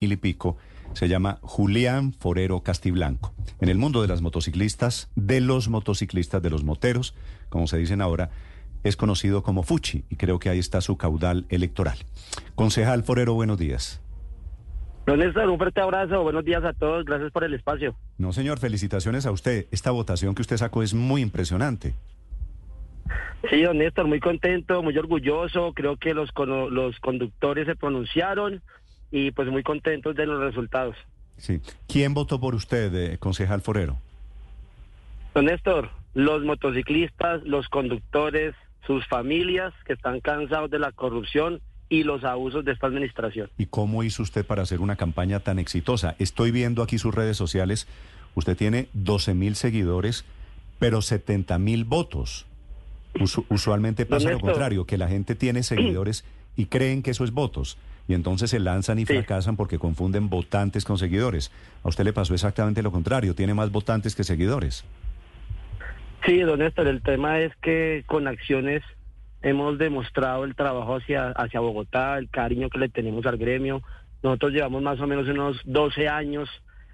y pico, se llama Julián Forero Castiblanco. En el mundo de las motociclistas, de los motociclistas, de los moteros, como se dicen ahora, es conocido como Fuchi y creo que ahí está su caudal electoral. Concejal Forero, buenos días. Don Néstor, un fuerte abrazo, buenos días a todos, gracias por el espacio. No, señor, felicitaciones a usted. Esta votación que usted sacó es muy impresionante. Sí, don Néstor, muy contento, muy orgulloso, creo que los, los conductores se pronunciaron y pues muy contentos de los resultados. Sí. ¿Quién votó por usted, eh, concejal Forero? Don Néstor, los motociclistas, los conductores, sus familias que están cansados de la corrupción y los abusos de esta administración. ¿Y cómo hizo usted para hacer una campaña tan exitosa? Estoy viendo aquí sus redes sociales. Usted tiene 12 mil seguidores, pero 70 mil votos. usualmente pasa lo contrario, que la gente tiene seguidores y creen que eso es votos. Y entonces se lanzan y fracasan porque confunden votantes con seguidores. A usted le pasó exactamente lo contrario, tiene más votantes que seguidores. Sí, don Néstor, el tema es que con acciones hemos demostrado el trabajo hacia, hacia Bogotá, el cariño que le tenemos al gremio. Nosotros llevamos más o menos unos 12 años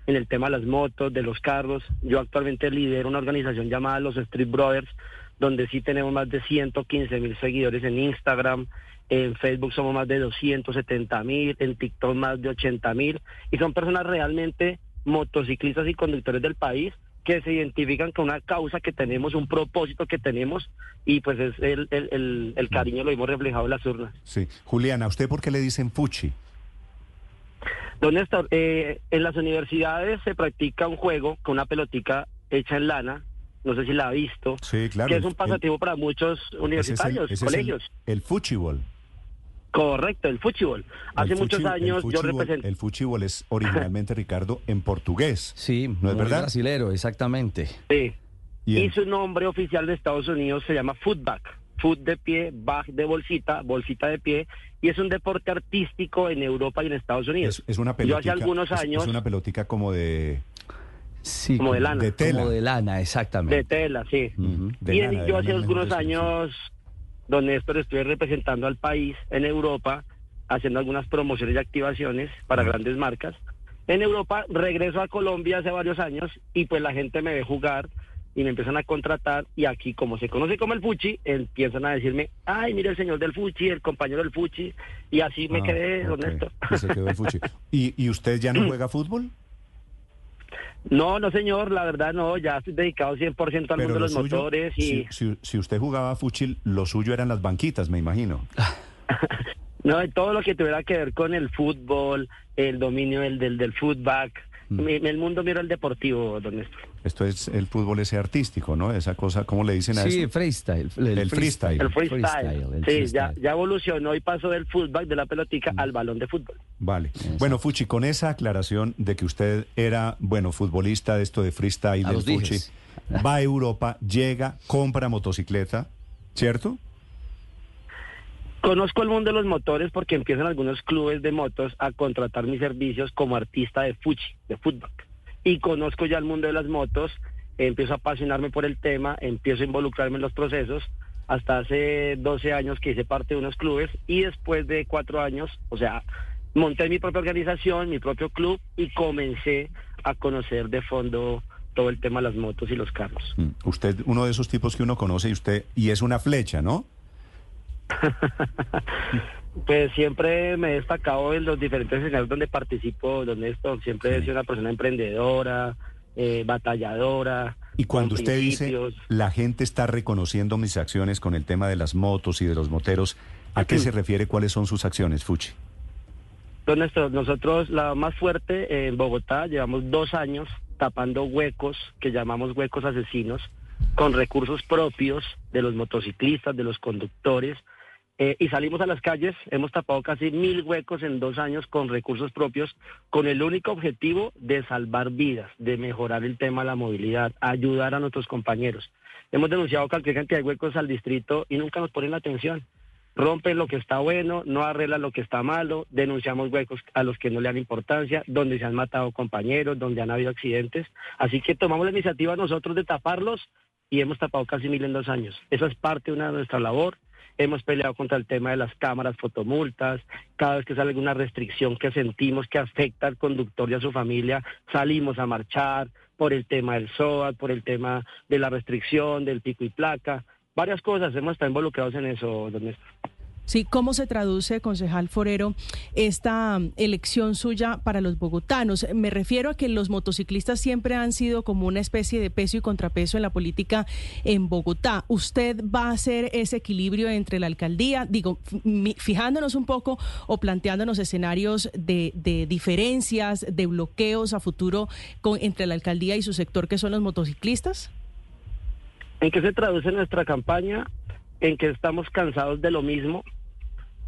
en el tema de las motos, de los carros. Yo actualmente lidero una organización llamada los Street Brothers, donde sí tenemos más de 115 mil seguidores en Instagram. En Facebook somos más de 270 mil, en TikTok más de 80 mil. Y son personas realmente motociclistas y conductores del país que se identifican con una causa que tenemos, un propósito que tenemos y pues es el, el, el, cariño lo hemos reflejado en las urnas. Sí. Juliana, ¿usted por qué le dicen Fuchi? Don Néstor, eh, en las universidades se practica un juego con una pelotica hecha en lana, no sé si la ha visto, sí, claro, que es un pasatiempo para muchos universitarios, colegios. el, el fuchibol. Correcto, el fútbol. Hace muchos años yo representé. El fútbol es originalmente, Ricardo, en portugués. Sí, ¿no es verdad? brasilero, exactamente. Sí. Y, su nombre oficial de Estados Unidos se llama footback. Foot de pie, back de bolsita, bolsita de pie. Y es un deporte artístico en Europa y en Estados Unidos. Es, una pelota. Yo hace algunos años. Es, una pelotica como de. Sí, como de lana. De tela. Como de lana, exactamente. De tela, sí. y yo hace algunos años don Néstor estuve representando al país en Europa, haciendo algunas promociones y activaciones para grandes marcas. En Europa regreso a Colombia hace varios años y pues la gente me ve jugar y me empiezan a contratar y aquí como se conoce como el Fuchi, empiezan a decirme, ay, mire el señor del Fuchi, el compañero del Fuchi, y así me ah, quedé, don Néstor. ¿Y, ¿Y usted ya no juega fútbol? No, no señor, la verdad no, ya estoy dedicado 100% al mundo de los motores y... Si, usted jugaba fuchil, lo suyo eran las banquitas, me imagino. no, todo lo que tuviera que ver con el fútbol, el dominio del, del, del footback, mm. el mundo mira el deportivo, don Néstor. Esto es el fútbol ese artístico, ¿no? Esa cosa, ¿cómo le dicen a sí, eso? freestyle. El, freestyle. El freestyle. sí, Ya, ya evolucionó y pasó del fútbol, de la pelotica, al balón de fútbol. Vale. Bueno, Fuchi, con esa aclaración de que usted era, bueno, futbolista de esto de freestyle, del Fuchi, va a Europa, llega, compra motocicleta, ¿cierto? Conozco el mundo de los motores porque empiezan algunos clubes de motos a contratar mis servicios como artista de Fuchi, de fútbol y conozco ya el mundo de las motos, empiezo a apasionarme por el tema, empiezo a involucrarme en los procesos, hasta hace 12 años que hice parte de unos clubes y después de cuatro años, o sea, monté mi propia organización, mi propio club y comencé a conocer de fondo todo el tema de las motos y los carros. Mm, usted, uno de esos tipos que uno conoce y usted, y es una flecha, ¿no? Pues siempre me he destacado en los diferentes escenarios donde participo, donde esto siempre he sido una persona emprendedora, eh, batalladora. Y cuando usted dice, la gente está reconociendo mis acciones con el tema de las motos y de los moteros, ¿a qué se refiere? ¿Cuáles son sus acciones, Fuchi? Don nosotros la más fuerte en Bogotá llevamos dos años tapando huecos que llamamos huecos asesinos con recursos propios de los motociclistas, de los conductores, eh, y salimos a las calles, hemos tapado casi mil huecos en dos años con recursos propios, con el único objetivo de salvar vidas, de mejorar el tema de la movilidad, ayudar a nuestros compañeros. Hemos denunciado cualquier cantidad de huecos al distrito y nunca nos ponen la atención. Rompen lo que está bueno, no arreglan lo que está malo, denunciamos huecos a los que no le dan importancia, donde se han matado compañeros, donde han habido accidentes. Así que tomamos la iniciativa nosotros de taparlos y hemos tapado casi mil en dos años. Eso es parte de una de nuestra labor hemos peleado contra el tema de las cámaras fotomultas, cada vez que sale alguna restricción que sentimos que afecta al conductor y a su familia, salimos a marchar por el tema del SOAT, por el tema de la restricción, del pico y placa, varias cosas, hemos estado involucrados en eso, don Néstor. Sí, ¿cómo se traduce, concejal Forero, esta elección suya para los bogotanos? Me refiero a que los motociclistas siempre han sido como una especie de peso y contrapeso en la política en Bogotá. ¿Usted va a hacer ese equilibrio entre la alcaldía, digo, fijándonos un poco o planteándonos escenarios de, diferencias, de bloqueos a futuro con, entre la alcaldía y su sector, que son los motociclistas? ¿En qué se traduce nuestra campaña? En que estamos cansados de lo mismo,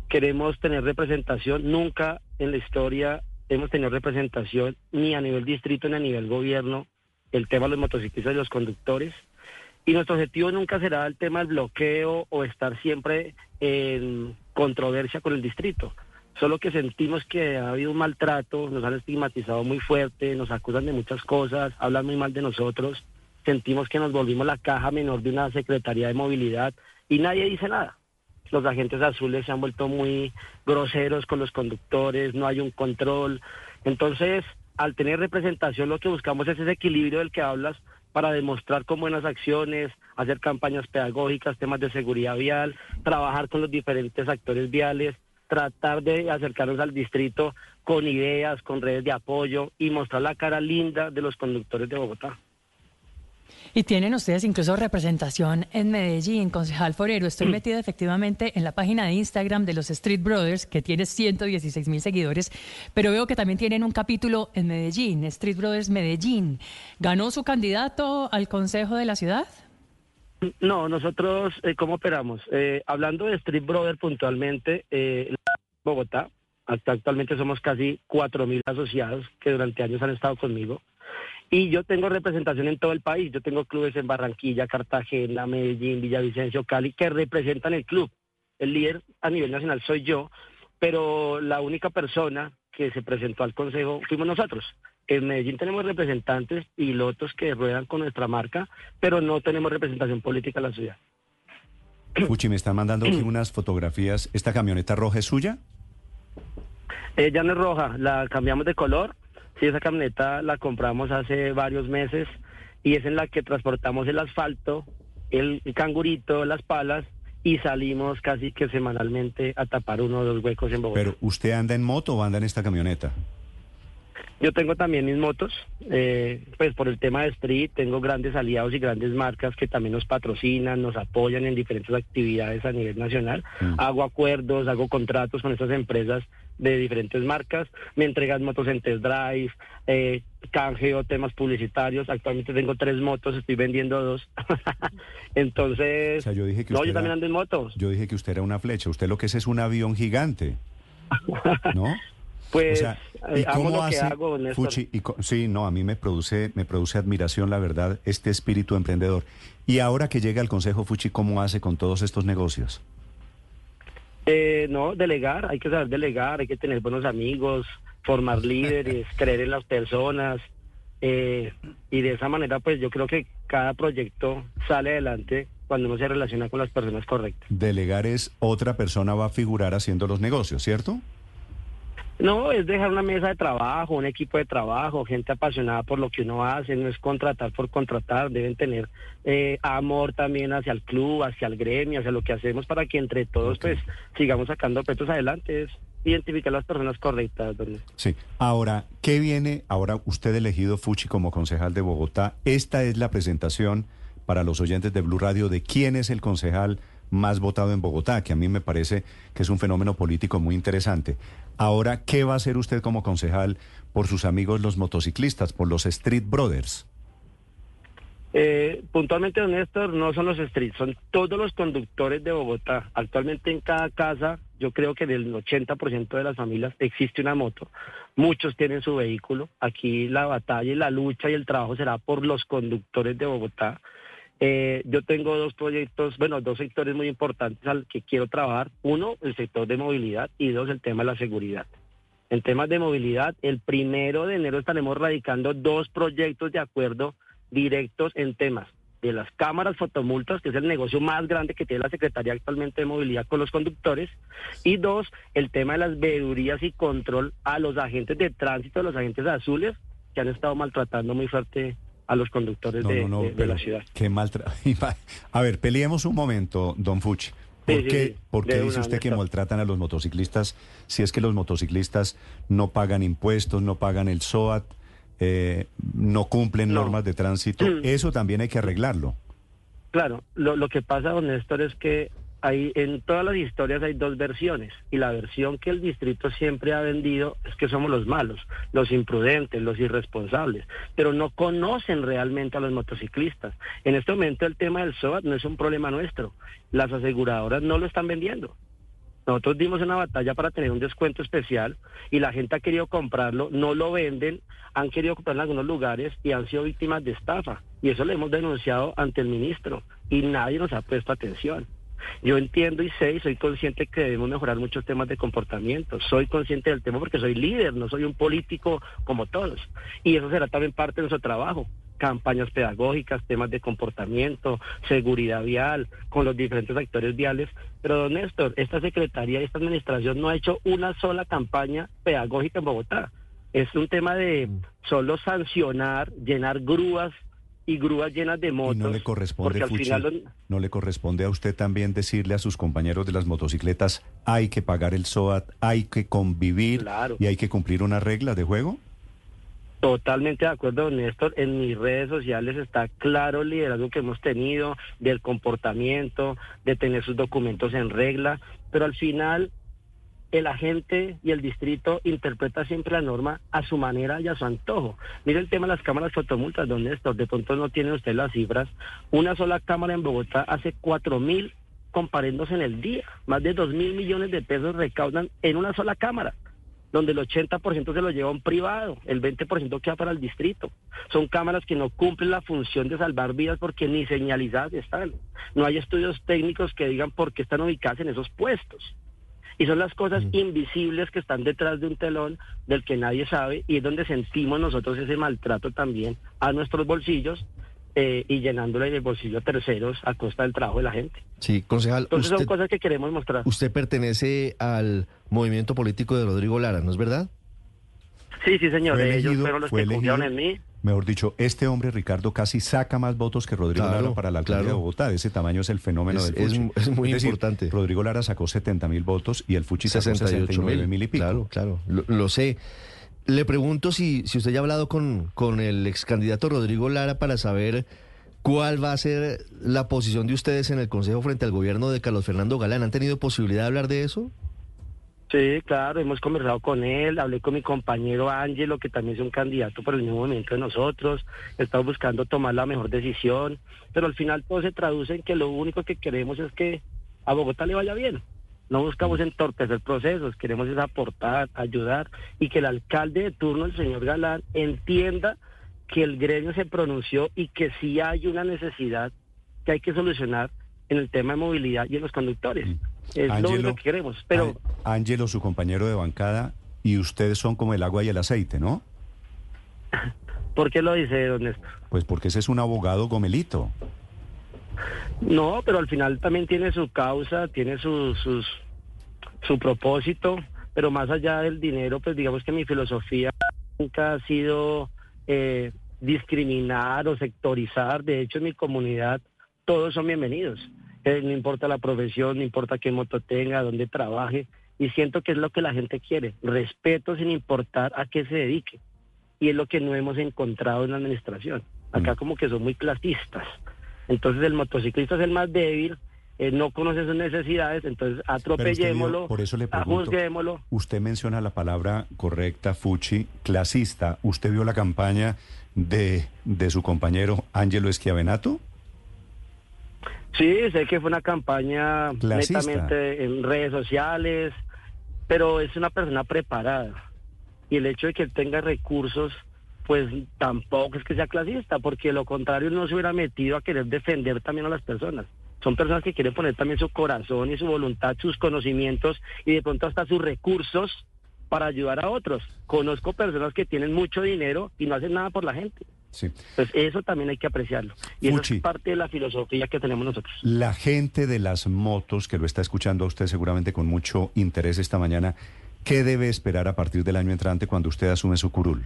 queremos tener representación. Nunca en la historia hemos tenido representación ni a nivel distrito ni a nivel gobierno el tema de los motociclistas y los conductores. Y nuestro objetivo nunca será el tema del bloqueo o estar siempre en controversia con el distrito. Solo que sentimos que ha habido un maltrato, nos han estigmatizado muy fuerte, nos acusan de muchas cosas, hablan muy mal de nosotros. Sentimos que nos volvimos la caja menor de una Secretaría de Movilidad y nadie dice nada los agentes azules se han vuelto muy groseros con los conductores, no hay un control. Entonces, al tener representación, lo que buscamos es ese equilibrio del que hablas para demostrar con buenas acciones, hacer campañas pedagógicas, temas de seguridad vial, trabajar con los diferentes actores viales, tratar de acercarnos al distrito con ideas, con redes de apoyo y mostrar la cara linda de los conductores de Bogotá. Y tienen ustedes incluso representación en Medellín, concejal Forero. Estoy metida efectivamente en la página de Instagram de los Street Brothers, que tiene 116 mil seguidores, pero veo que también tienen un capítulo en Medellín, Street Brothers Medellín. ¿Ganó su candidato al consejo de la ciudad? No, nosotros, eh, ¿cómo operamos? Eh, hablando de Street Brothers puntualmente, eh, Bogotá, actualmente somos casi 4.000 asociados que durante años han estado conmigo. Y yo tengo representación en todo el país. Yo tengo clubes en Barranquilla, Cartagena, Medellín, Villavicencio, Cali, que representan el club. El líder a nivel nacional soy yo, pero la única persona que se presentó al consejo fuimos nosotros. En Medellín tenemos representantes, pilotos que ruedan con nuestra marca, pero no tenemos representación política en la ciudad. Fuchi, me están mandando aquí unas fotografías. ¿Esta camioneta roja es suya? Ella no es roja, la cambiamos de color Sí, esa camioneta la compramos hace varios meses y es en la que transportamos el asfalto, el, cangurito, las palas y salimos casi que semanalmente a tapar uno de los huecos en Bogotá. Pero usted anda en moto o anda en esta camioneta? Yo tengo también mis motos, eh, pues por el tema de street, tengo grandes aliados y grandes marcas que también nos patrocinan, nos apoyan en diferentes actividades a nivel nacional. Mm. Hago acuerdos, hago contratos con estas empresas de diferentes marcas, me entregan motos en test drive, eh, canjeo temas publicitarios, actualmente tengo tres motos, estoy vendiendo dos. Entonces, yo dije que no, yo también ando en motos. Yo dije que usted era una flecha, usted lo que es es un avión gigante, ¿no? Pues ¿y hago lo que hago, Fuchi, sí, no, a mí me produce, me produce admiración, la verdad, este espíritu emprendedor. Y ahora que llega al Consejo Fuchi, ¿cómo hace con todos estos negocios? Eh, no, delegar, hay que saber delegar, hay que tener buenos amigos, formar líderes, creer en las personas. Eh, y de esa manera, pues yo creo que cada proyecto sale adelante cuando uno se relaciona con las personas correctas. Delegar es otra persona va a figurar haciendo los negocios, ¿cierto? No, es dejar una mesa de trabajo, un equipo de trabajo, gente apasionada por lo que uno hace, no es contratar por contratar, deben tener eh, amor también hacia el club, hacia el gremio, hacia lo que hacemos para que entre todos pues sigamos sacando petos adelante, es identificar las personas correctas. Sí, ahora, ¿qué viene? Ahora usted elegido Fuchi como concejal de Bogotá, esta es la presentación para los oyentes de Blue Radio de quién es el concejal más votado en Bogotá, que a mí me parece que es un fenómeno político muy interesante. Ahora, ¿qué va a hacer usted como concejal por sus amigos los motociclistas, por los Street Brothers? Eh, puntualmente, don Néstor, no son los Street, son todos los conductores de Bogotá. Actualmente en cada casa, yo creo que del 80% de las familias existe una moto. Muchos tienen su vehículo. Aquí la batalla y la lucha y el trabajo será por los conductores de Bogotá. Eh, yo tengo dos proyectos, bueno, dos sectores muy importantes al que quiero trabajar. Uno, el sector de movilidad y dos, el tema de la seguridad. En temas de movilidad, el primero de enero estaremos radicando dos proyectos de acuerdo directos en temas de las cámaras fotomultas, que es el negocio más grande que tiene la Secretaría actualmente de Movilidad con los conductores, y dos, el tema de las veedurías y control a los agentes de tránsito, a los agentes azules, que han estado maltratando muy fuerte a los conductores de, la ciudad. Qué. A ver, peleemos un momento, don Fuchi. ¿Por qué, dice usted que maltratan a los motociclistas si es que los motociclistas no pagan impuestos, no pagan el SOAT, eh, no cumplen normas de tránsito? Mm. Eso también hay que arreglarlo. Claro, lo, lo que pasa, don Néstor, es que hay, en todas las historias hay dos versiones y la versión que el distrito siempre ha vendido es que somos los malos, los imprudentes, los irresponsables, pero no conocen realmente a los motociclistas. En este momento el tema del SOAT no es un problema nuestro, las aseguradoras no lo están vendiendo. Nosotros dimos una batalla para tener un descuento especial y la gente ha querido comprarlo, no lo venden, han querido comprarlo en algunos lugares y han sido víctimas de estafa. Y eso lo hemos denunciado ante el ministro y nadie nos ha puesto atención. Yo entiendo y sé y soy consciente que debemos mejorar muchos temas de comportamiento. Soy consciente del tema porque soy líder, no soy un político como todos. Y eso será también parte de nuestro trabajo campañas pedagógicas, temas de comportamiento, seguridad vial, con los diferentes actores viales. Pero, don Néstor, esta Secretaría y esta Administración no ha hecho una sola campaña pedagógica en Bogotá. Es un tema de solo sancionar, llenar grúas y grúas llenas de motos. no le corresponde, no le corresponde a usted también decirle a sus compañeros de las motocicletas, hay que pagar el SOAT, hay que convivir y hay que cumplir unas reglas de juego. Totalmente de acuerdo, Néstor. En mis redes sociales está claro el liderazgo que hemos tenido, del comportamiento, de tener sus documentos en regla, pero al final el agente y el distrito interpreta siempre la norma a su manera y a su antojo. Mire el tema de las cámaras fotomultas, don Néstor, de pronto no tiene usted las cifras. Una sola cámara en Bogotá hace cuatro mil comparendos en el día. Más de dos mil millones de pesos recaudan en una sola cámara donde el 80% se lo lleva un privado, el 20% queda para el distrito. Son cámaras que no cumplen la función de salvar vidas porque ni señalizadas están. No hay estudios técnicos que digan por qué están ubicadas en esos puestos. Y son las cosas mm. invisibles que están detrás de un telón del que nadie sabe y es donde sentimos nosotros ese maltrato también a nuestros bolsillos eh, y llenándole el bolsillo a terceros a costa del trabajo de la gente. Sí, concejal. Entonces son cosas que queremos mostrar. Usted pertenece al movimiento político de Rodrigo Lara, ¿no es verdad? Sí, sí, señor. Ellos fueron los que en mí. Mejor dicho, este hombre, Ricardo, casi saca más votos que Rodrigo Lara para la alcaldía de Bogotá. De ese tamaño es el fenómeno del Fuchi. Es, muy importante. Rodrigo Lara sacó 70 mil votos y el Fuchi sacó 69 mil y pico. Claro, claro. Lo, sé. Le pregunto si, si usted ya ha hablado con, con el ex candidato Rodrigo Lara para saber cuál va a ser la posición de ustedes en el Consejo frente al gobierno de Carlos Fernando Galán. ¿Han tenido posibilidad de hablar de eso? Sí, claro, hemos conversado con él, hablé con mi compañero Ángelo, que también es un candidato por el mismo momento de nosotros, estamos buscando tomar la mejor decisión, pero al final todo se traduce en que lo único que queremos es que a Bogotá le vaya bien. No buscamos entorpecer procesos, queremos es aportar, ayudar y que el alcalde de turno, el señor Galán, entienda que el gremio se pronunció y que sí hay una necesidad que hay que solucionar en el tema de movilidad y en los conductores. Es lo único que queremos. Pero Ángelo, su compañero de bancada, y ustedes son como el agua y el aceite, ¿no? ¿Por qué lo dice, don Néstor? Pues porque ese es un abogado gomelito. No, pero al final también tiene su causa, tiene su, sus, su propósito, pero más allá del dinero, pues digamos que mi filosofía nunca ha sido eh, discriminar o sectorizar. De hecho, en mi comunidad todos son bienvenidos no importa la profesión, no importa qué moto tenga, dónde trabaje, y siento que es lo que la gente quiere, respeto sin importar a qué se dedique. Y es lo que no hemos encontrado en la administración. Acá mm. como que son muy clasistas. Entonces el motociclista es el más débil, eh, no conoce sus necesidades, entonces atropellémoslo, por eso le pregunto, Usted menciona la palabra correcta, Fuchi, clasista. ¿Usted vio la campaña de, de su compañero Ángelo Esquiavenato? Sí, sé que fue una campaña netamente en redes sociales, pero es una persona preparada. Y el hecho de que él tenga recursos, pues tampoco es que sea clasista, porque lo contrario no se hubiera metido a querer defender también a las personas. Son personas que quieren poner también su corazón y su voluntad, sus conocimientos y de pronto hasta sus recursos para ayudar a otros. Conozco personas que tienen mucho dinero y no hacen nada por la gente. Sí. Pues eso también hay que apreciarlo. Y eso es parte de la filosofía que tenemos nosotros. La gente de las motos, que lo está escuchando a usted seguramente con mucho interés esta mañana, ¿qué debe esperar a partir del año entrante cuando usted asume su curul?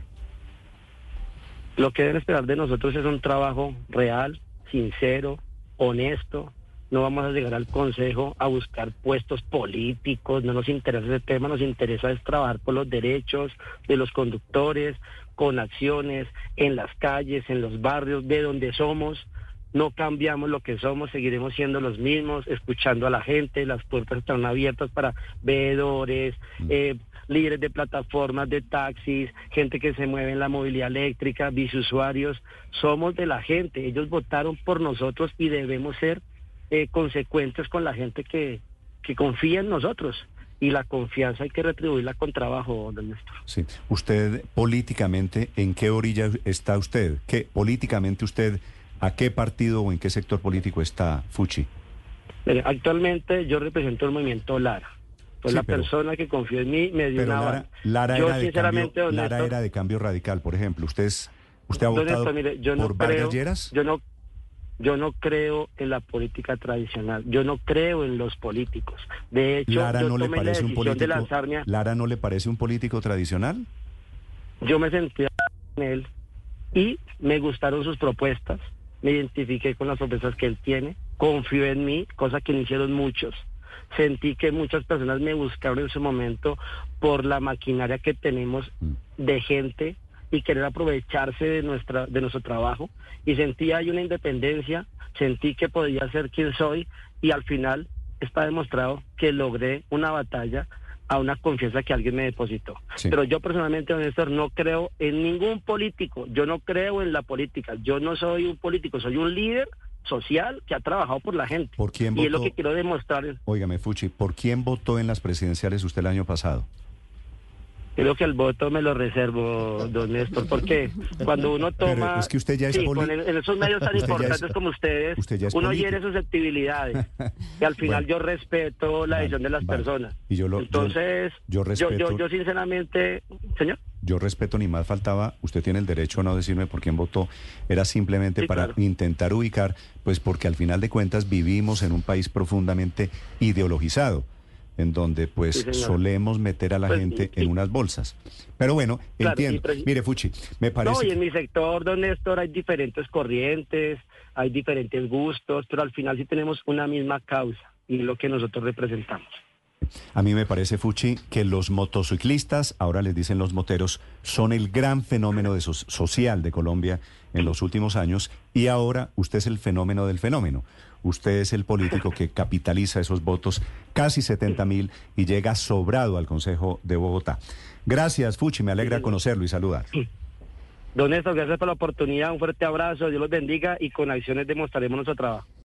Lo que deben esperar de nosotros es un trabajo real, sincero, honesto, no vamos a llegar al Consejo a buscar puestos políticos, no nos interesa ese tema, nos interesa es trabajar por los derechos de los conductores, con acciones en las calles, en los barrios, de donde somos. No cambiamos lo que somos, seguiremos siendo los mismos, escuchando a la gente, las puertas están abiertas para veedores, mm. eh, líderes de plataformas de taxis, gente que se mueve en la movilidad eléctrica, bisusuarios. Somos de la gente, ellos votaron por nosotros y debemos ser eh, consecuentes con la gente que, que confía en nosotros. Y la confianza hay que retribuirla con trabajo, don Néstor. Sí. Usted, políticamente, ¿en qué orilla está usted? ¿Qué, políticamente usted, a qué partido o en qué sector político está Fuchi? actualmente yo represento el movimiento Lara. Pues la persona que confió en mí me dio una... Lara, Lara, era, de cambio, Lara era de cambio radical, por ejemplo. ¿Usted, usted ha votado por creo, Yo no yo no creo en la política tradicional, yo no creo en los políticos. De hecho, Lara yo no le parece un político, de lanzarme Lara no le parece un político tradicional. Yo me sentí con él y me gustaron sus propuestas, me identifiqué con las propuestas que él tiene, confió en mí, cosa que no hicieron muchos. Sentí que muchas personas me buscaron en su momento por la maquinaria que tenemos mm. de gente y querer aprovecharse de nuestra de nuestro trabajo y sentí ahí una independencia, sentí que podía ser quien soy y al final está demostrado que logré una batalla a una confianza que alguien me depositó. Pero yo personalmente, Néstor, no creo en ningún político, yo no creo en la política, yo no soy un político, soy un líder social que ha trabajado por la gente. ¿Por quién y es lo que quiero demostrar. Óigame, Fuchi, ¿por quién votó en las presidenciales usted el año pasado? Creo que el voto me lo reservo, don Néstor, porque cuando uno toma... es que usted ya es sí, en esos medios tan importantes como ustedes, uno hiere susceptibilidades. y al final yo respeto la decisión de las personas. Y yo lo, Entonces, yo, yo, yo, sinceramente, señor. Yo respeto, ni más faltaba, usted tiene el derecho a no decirme por quién votó, era simplemente para intentar ubicar, pues porque al final de cuentas vivimos en un país profundamente ideologizado en donde pues solemos meter a la pues, gente en unas bolsas. Pero bueno, entiendo. Mire, Fuchi, me parece... No, y en mi sector, don Néstor, hay diferentes corrientes, hay diferentes gustos, pero al final sí tenemos una misma causa y lo que nosotros representamos. A mí me parece, Fuchi, que los motociclistas, ahora les dicen los moteros, son el gran fenómeno de social de Colombia en los últimos años y ahora usted es el fenómeno del fenómeno. Usted es el político que capitaliza esos votos, casi 70 mil, y llega sobrado al Consejo de Bogotá. Gracias, Fuchi, me alegra conocerlo y saludar. Don Néstor, gracias por la oportunidad, un fuerte abrazo, Dios los bendiga y con acciones demostraremos nuestro trabajo.